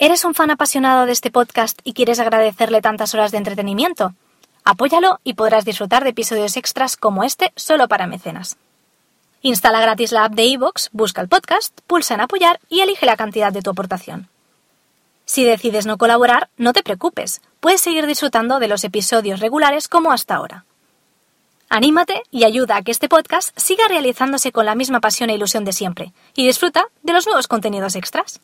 ¿Eres un fan apasionado de este podcast y quieres agradecerle tantas horas de entretenimiento? Apóyalo y podrás disfrutar de episodios extras como este solo para mecenas. Instala gratis la app de iVoox, busca el podcast, pulsa en apoyar y elige la cantidad de tu aportación. Si decides no colaborar, no te preocupes, puedes seguir disfrutando de los episodios regulares como hasta ahora. Anímate y ayuda a que este podcast siga realizándose con la misma pasión e ilusión de siempre, y disfruta de los nuevos contenidos extras.